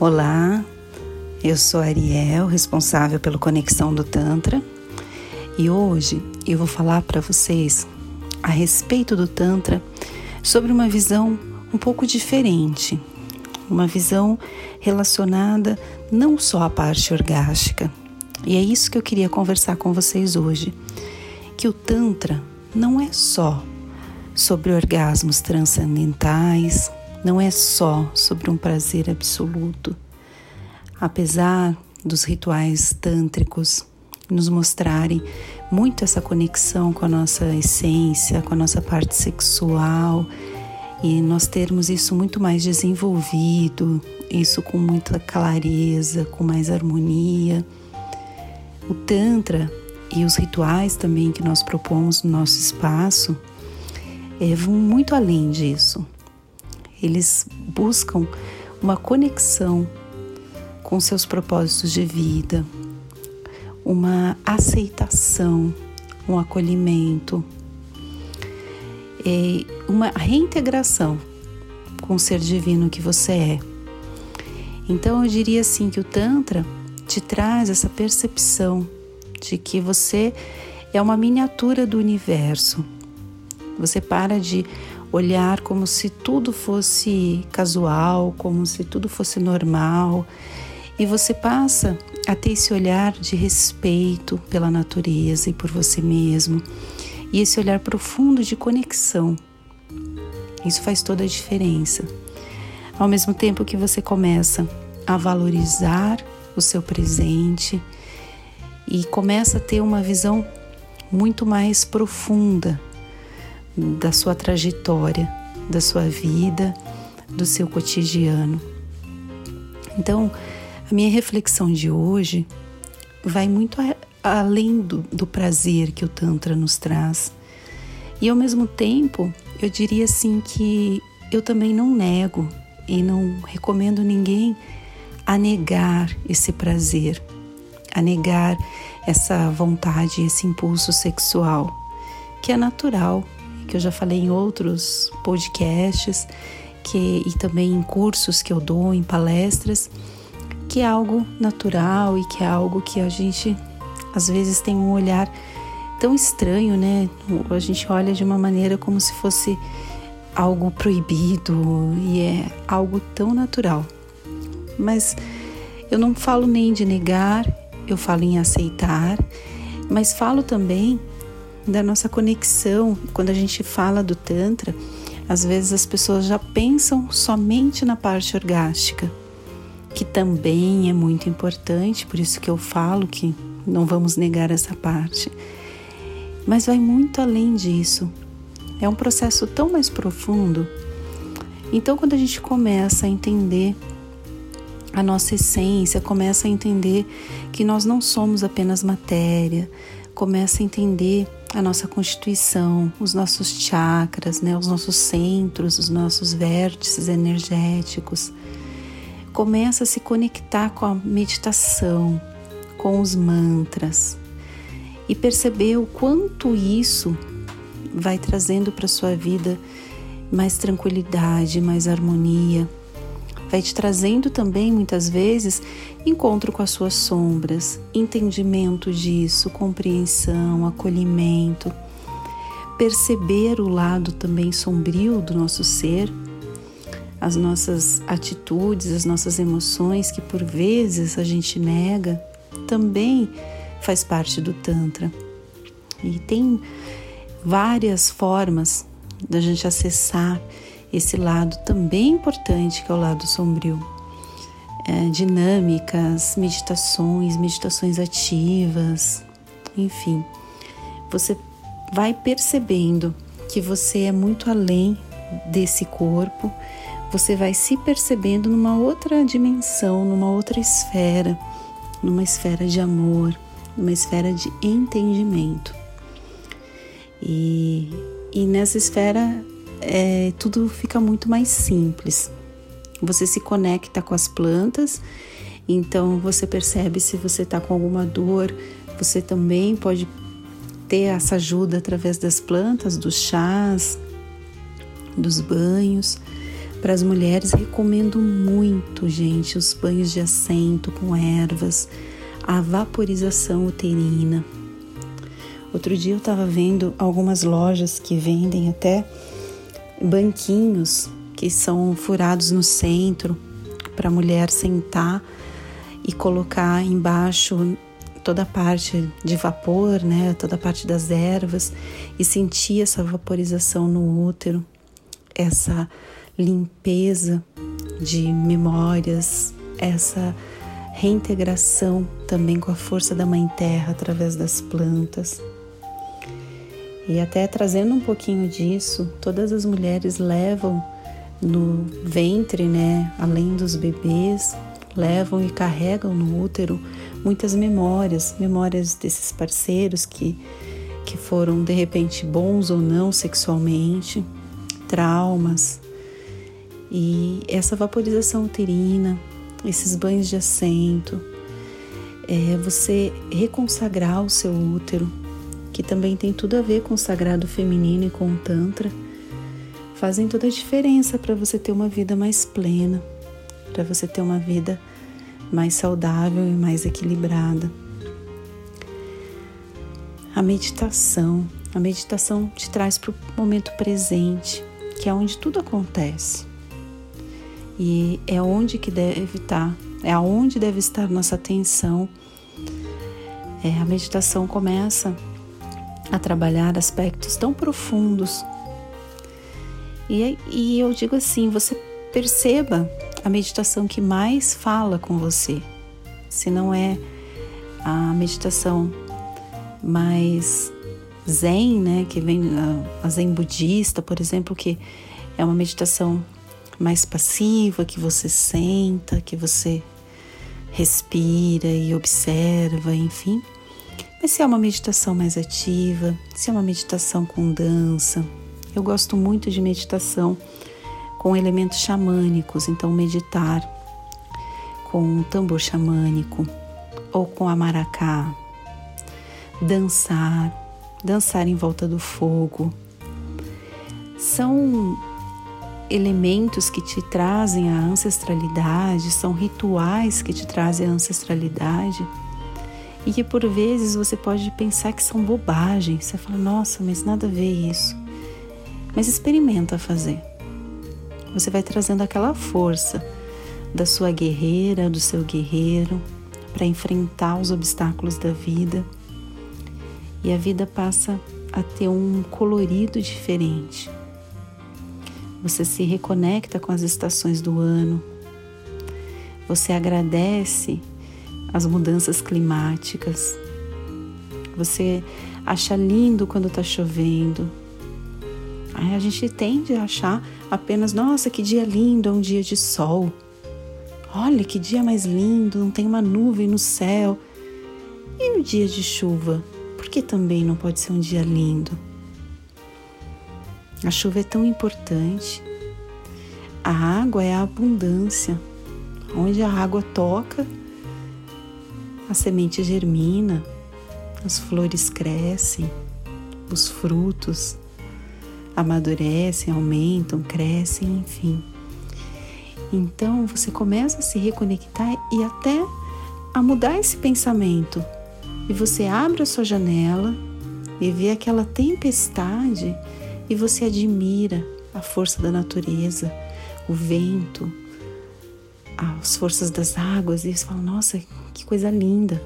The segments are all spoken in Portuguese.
Olá, eu sou Ariel, responsável pelo Conexão do Tantra, e hoje eu vou falar para vocês a respeito do Tantra sobre uma visão um pouco diferente, uma visão relacionada não só à parte orgástica. E é isso que eu queria conversar com vocês hoje, que o Tantra não é só sobre orgasmos transcendentais, não é só sobre um prazer absoluto. Apesar dos rituais tântricos nos mostrarem muito essa conexão com a nossa essência, com a nossa parte sexual, e nós termos isso muito mais desenvolvido, isso com muita clareza, com mais harmonia. O Tantra e os rituais também que nós propomos no nosso espaço é, vão muito além disso. Eles buscam uma conexão com seus propósitos de vida, uma aceitação, um acolhimento, uma reintegração com o ser divino que você é. Então eu diria assim que o Tantra te traz essa percepção de que você é uma miniatura do universo. Você para de olhar como se tudo fosse casual, como se tudo fosse normal, e você passa a ter esse olhar de respeito pela natureza e por você mesmo, e esse olhar profundo de conexão. Isso faz toda a diferença. Ao mesmo tempo que você começa a valorizar o seu presente e começa a ter uma visão muito mais profunda da sua trajetória, da sua vida, do seu cotidiano. Então, a minha reflexão de hoje vai muito a, além do, do prazer que o Tantra nos traz. E ao mesmo tempo, eu diria assim que eu também não nego e não recomendo ninguém a negar esse prazer, a negar essa vontade, esse impulso sexual, que é natural que eu já falei em outros podcasts que, e também em cursos que eu dou, em palestras, que é algo natural e que é algo que a gente às vezes tem um olhar tão estranho, né? A gente olha de uma maneira como se fosse algo proibido e é algo tão natural. Mas eu não falo nem de negar, eu falo em aceitar, mas falo também da nossa conexão. Quando a gente fala do Tantra, às vezes as pessoas já pensam somente na parte orgástica, que também é muito importante, por isso que eu falo que não vamos negar essa parte. Mas vai muito além disso. É um processo tão mais profundo. Então, quando a gente começa a entender a nossa essência, começa a entender que nós não somos apenas matéria, começa a entender a nossa constituição, os nossos chakras, né, os nossos centros, os nossos vértices energéticos. Começa a se conectar com a meditação, com os mantras e perceber o quanto isso vai trazendo para sua vida mais tranquilidade, mais harmonia, vai te trazendo também muitas vezes encontro com as suas sombras, entendimento disso, compreensão, acolhimento, perceber o lado também sombrio do nosso ser, as nossas atitudes, as nossas emoções que por vezes a gente nega, também faz parte do Tantra. E tem várias formas da gente acessar esse lado também importante que é o lado sombrio. É, dinâmicas, meditações, meditações ativas, enfim, você vai percebendo que você é muito além desse corpo, você vai se percebendo numa outra dimensão, numa outra esfera, numa esfera de amor, numa esfera de entendimento. E, e nessa esfera é, tudo fica muito mais simples. Você se conecta com as plantas, então você percebe se você está com alguma dor, você também pode ter essa ajuda através das plantas, dos chás, dos banhos. Para as mulheres, recomendo muito, gente, os banhos de assento com ervas, a vaporização uterina. Outro dia eu estava vendo algumas lojas que vendem até banquinhos que são furados no centro para a mulher sentar e colocar embaixo toda a parte de vapor, né, toda a parte das ervas e sentir essa vaporização no útero, essa limpeza de memórias, essa reintegração também com a força da Mãe Terra através das plantas. E até trazendo um pouquinho disso, todas as mulheres levam no ventre, né, além dos bebês, levam e carregam no útero muitas memórias, memórias desses parceiros que que foram de repente bons ou não sexualmente, traumas, e essa vaporização uterina, esses banhos de assento, é você reconsagrar o seu útero, que também tem tudo a ver com o sagrado feminino e com o Tantra, fazem toda a diferença para você ter uma vida mais plena, para você ter uma vida mais saudável e mais equilibrada. A meditação, a meditação te traz para o momento presente, que é onde tudo acontece. E é onde que deve estar, é aonde deve estar nossa atenção. É, a meditação começa a trabalhar aspectos tão profundos. E, e eu digo assim, você perceba a meditação que mais fala com você. Se não é a meditação mais zen, né, que vem a, zen budista, por exemplo, que é uma meditação mais passiva, que você senta, que você respira e observa, enfim. Mas se é uma meditação mais ativa, se é uma meditação com dança, eu gosto muito de meditação com elementos xamânicos, então meditar com um tambor xamânico ou com a maracá, dançar, dançar em volta do fogo. São elementos que te trazem a ancestralidade, são rituais que te trazem a ancestralidade e que por vezes você pode pensar que são bobagens. Você fala, nossa, mas nada a ver isso. Mas experimenta fazer. Você vai trazendo aquela força da sua guerreira, do seu guerreiro, para enfrentar os obstáculos da vida. E a vida passa a ter um colorido diferente você se reconecta com as estações do ano, você agradece as mudanças climáticas, você acha lindo quando está chovendo. Aí a gente tende a achar apenas, nossa, que dia lindo, é um dia de sol. Olha que dia mais lindo, não tem uma nuvem no céu. E o dia de chuva? Por que também não pode ser um dia lindo? A chuva é tão importante. A água é a abundância. Onde a água toca, a semente germina, as flores crescem, os frutos amadurecem, aumentam, crescem, enfim. Então você começa a se reconectar e até a mudar esse pensamento. E você abre a sua janela e vê aquela tempestade e você admira a força da natureza, o vento, as forças das águas e você fala: Nossa, que coisa linda.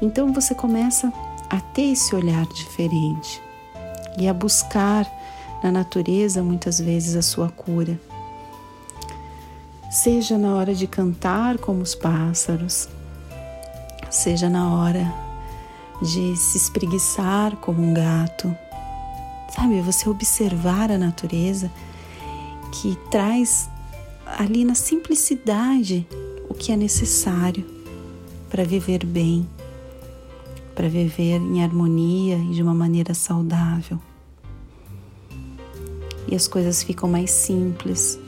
Então você começa a ter esse olhar diferente e a buscar na natureza muitas vezes a sua cura. Seja na hora de cantar como os pássaros, seja na hora de se espreguiçar como um gato, Sabe, você observar a natureza que traz ali na simplicidade o que é necessário para viver bem, para viver em harmonia e de uma maneira saudável. E as coisas ficam mais simples,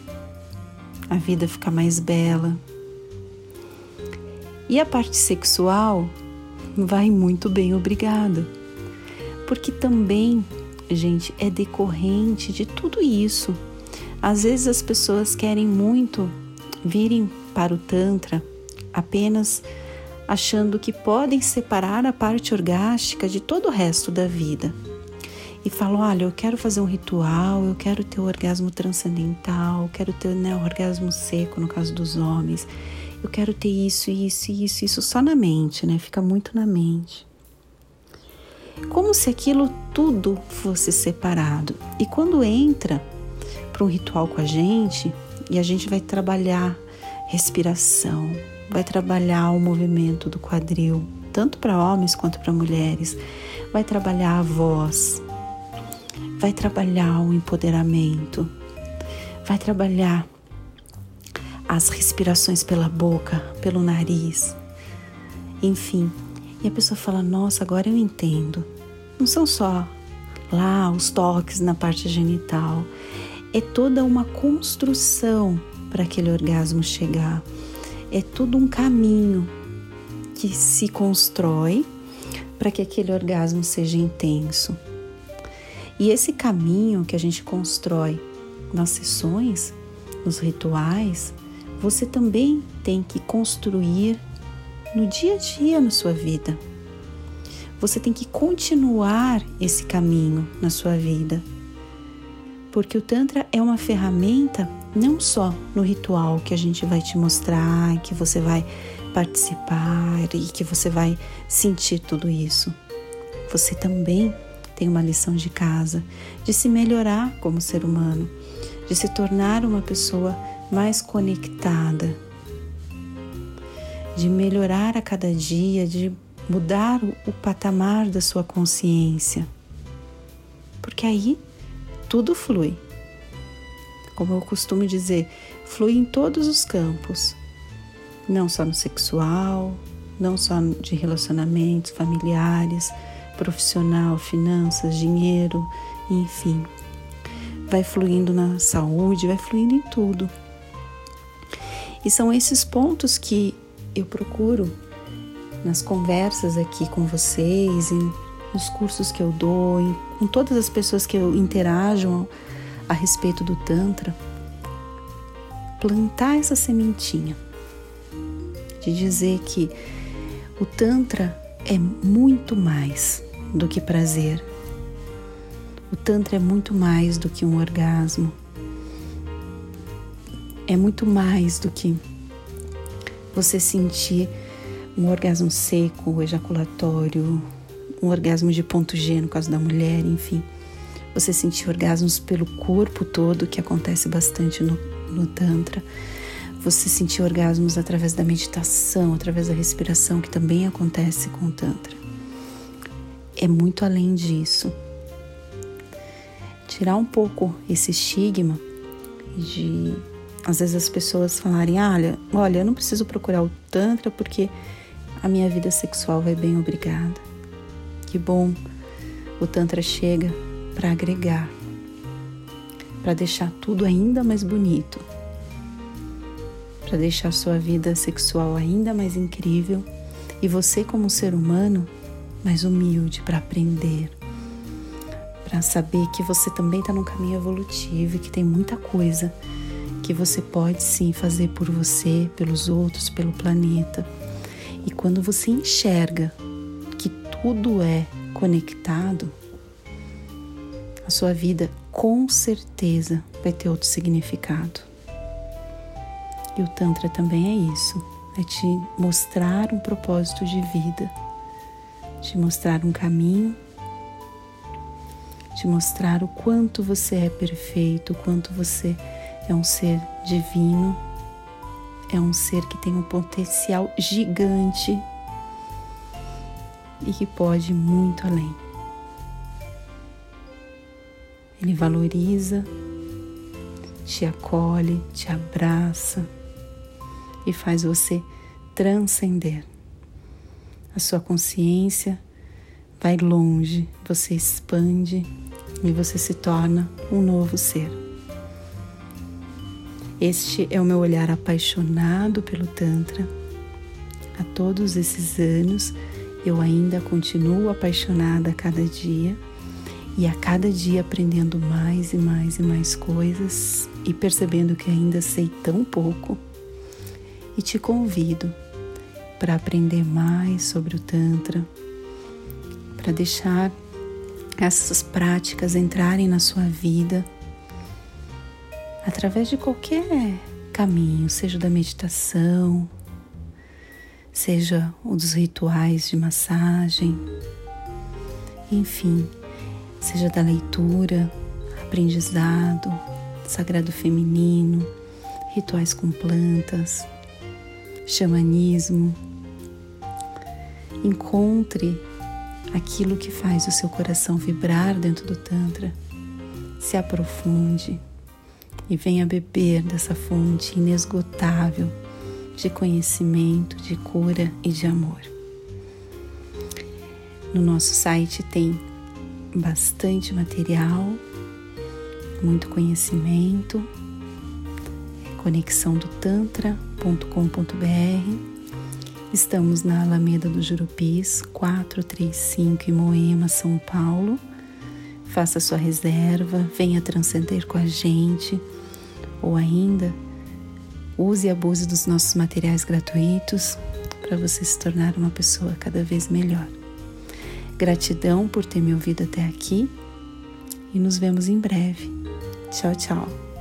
a vida fica mais bela. E a parte sexual vai muito bem, obrigada. Porque também gente, é decorrente de tudo isso, Às vezes as pessoas querem muito virem para o Tantra apenas achando que podem separar a parte orgástica de todo o resto da vida. E falam: olha, eu quero fazer um ritual, eu quero ter o orgasmo transcendental, eu quero ter né, o orgasmo seco no caso dos homens, eu quero ter isso, isso, isso, isso só na mente, né? Fica muito na mente. Como se aquilo tudo fosse separado. E quando entra para um ritual com a gente, e a gente vai trabalhar respiração, vai trabalhar o movimento do quadril, tanto para homens quanto para mulheres, vai trabalhar a voz, vai trabalhar o empoderamento, vai trabalhar as respirações pela boca, pelo nariz, enfim. E a pessoa fala: Nossa, agora eu entendo. Não são só lá os toques na parte genital, é toda uma construção para aquele orgasmo chegar é tudo um caminho que se constrói para que aquele orgasmo seja intenso. E esse caminho que a gente constrói nas sessões, nos rituais, você também tem que construir no dia a dia na sua vida. Você tem que continuar esse caminho na sua vida. Porque o Tantra é uma ferramenta não só no ritual que a gente vai te mostrar, que você vai participar e que você vai sentir tudo isso. Você também tem uma lição de casa de se melhorar como ser humano, de se tornar uma pessoa mais conectada, de melhorar a cada dia, de mudar o patamar da sua consciência. Porque aí tudo flui como eu costumo dizer, flui em todos os campos, não só no sexual, não só de relacionamentos familiares, profissional, finanças, dinheiro, enfim. Vai fluindo na saúde, vai fluindo em tudo. E são esses pontos que eu procuro nas conversas aqui com vocês, nos cursos que eu dou, com todas as pessoas que eu interajo a respeito do Tantra, plantar essa sementinha de dizer que o Tantra é muito mais do que prazer. O Tantra é muito mais do que um orgasmo. É muito mais do que você sentir um orgasmo seco, ejaculatório, um orgasmo de ponto G no caso da mulher, enfim você sentir orgasmos pelo corpo todo, que acontece bastante no, no Tantra. Você sentir orgasmos através da meditação, através da respiração, que também acontece com o Tantra. É muito além disso. Tirar um pouco esse estigma de às vezes as pessoas falarem: olha, olha, eu não preciso procurar o Tantra porque a minha vida sexual vai bem, obrigada. Que bom, o Tantra chega para agregar, para deixar tudo ainda mais bonito, para deixar sua vida sexual ainda mais incrível e você, como ser humano, mais humilde para aprender, para saber que você também está num caminho evolutivo e que tem muita coisa que você pode sim fazer por você, pelos outros, pelo planeta. E quando você enxerga tudo é conectado, a sua vida com certeza vai ter outro significado. E o Tantra também é isso, é te mostrar um propósito de vida, te mostrar um caminho, te mostrar o quanto você é perfeito, o quanto você é um ser divino, é um ser que tem um potencial gigante e que pode muito além. Ele valoriza, te acolhe, te abraça e faz você transcender. A sua consciência vai longe, você expande e você se torna um novo ser. Este é o meu olhar apaixonado pelo Tantra. Há todos esses anos eu ainda continuo apaixonada a cada dia e a cada dia aprendendo mais e mais e mais coisas. e percebendo que ainda sei tão pouco, e te convido para aprender mais sobre o Tantra, para deixar essas práticas entrarem na sua vida através de qualquer caminho, seja da meditação, seja o dos rituais de massagem, enfim, seja da leitura, aprendizado, sagrado feminino, rituais com plantas, xamanismo. Encontre aquilo que faz o seu coração vibrar dentro do Tantra, se aprofunde e venha beber dessa fonte inesgotável de conhecimento, de cura e de amor. No nosso site tem bastante material, muito conhecimento, conexão do tantra.com.br. Estamos na Alameda do Jurupis, 435 em Moema, São Paulo. Faça sua reserva, venha transcender com a gente, ou ainda use e abuse dos nossos materiais gratuitos para você se tornar uma pessoa cada vez melhor. Gratidão por ter me ouvido até aqui e nos vemos em breve. Tchau, tchau.